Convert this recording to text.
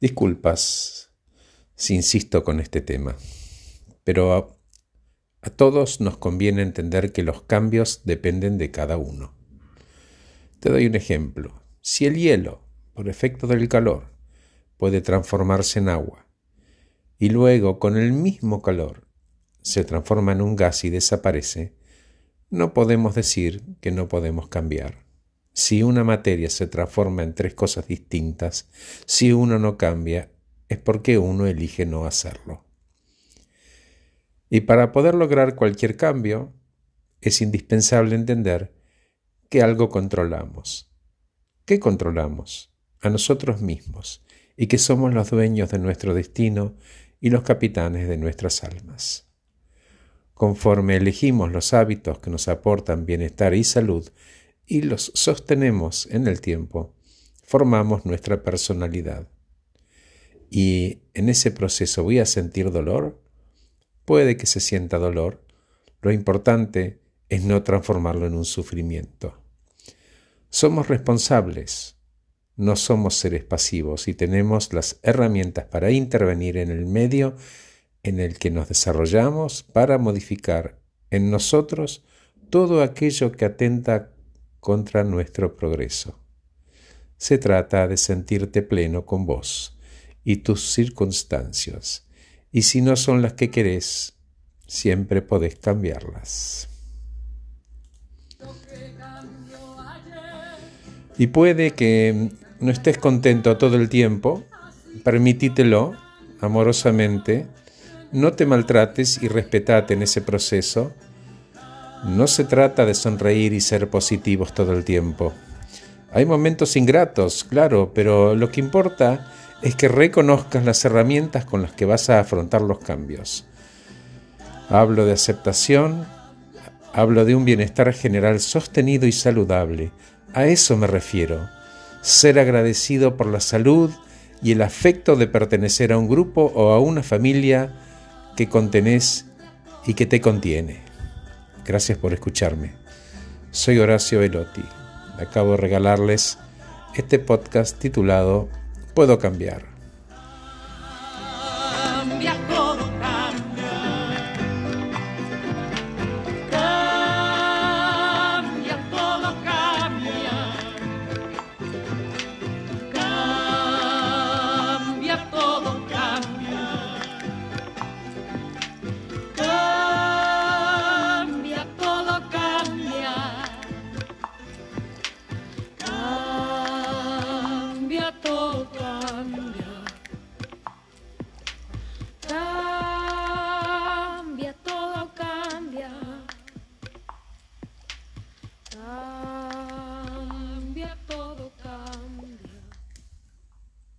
Disculpas si insisto con este tema, pero a, a todos nos conviene entender que los cambios dependen de cada uno. Te doy un ejemplo. Si el hielo, por efecto del calor, puede transformarse en agua, y luego con el mismo calor se transforma en un gas y desaparece, no podemos decir que no podemos cambiar. Si una materia se transforma en tres cosas distintas, si uno no cambia, es porque uno elige no hacerlo. Y para poder lograr cualquier cambio, es indispensable entender que algo controlamos. ¿Qué controlamos? A nosotros mismos, y que somos los dueños de nuestro destino y los capitanes de nuestras almas. Conforme elegimos los hábitos que nos aportan bienestar y salud y los sostenemos en el tiempo, formamos nuestra personalidad. Y en ese proceso voy a sentir dolor. Puede que se sienta dolor. Lo importante es no transformarlo en un sufrimiento. Somos responsables, no somos seres pasivos y tenemos las herramientas para intervenir en el medio en el que nos desarrollamos para modificar en nosotros todo aquello que atenta contra nuestro progreso. Se trata de sentirte pleno con vos y tus circunstancias, y si no son las que querés, siempre podés cambiarlas. Y puede que no estés contento todo el tiempo, permítitelo amorosamente no te maltrates y respetate en ese proceso. No se trata de sonreír y ser positivos todo el tiempo. Hay momentos ingratos, claro, pero lo que importa es que reconozcas las herramientas con las que vas a afrontar los cambios. Hablo de aceptación, hablo de un bienestar general sostenido y saludable. A eso me refiero. Ser agradecido por la salud y el afecto de pertenecer a un grupo o a una familia que contenés y que te contiene. Gracias por escucharme. Soy Horacio Velotti. Acabo de regalarles este podcast titulado Puedo cambiar. Oh.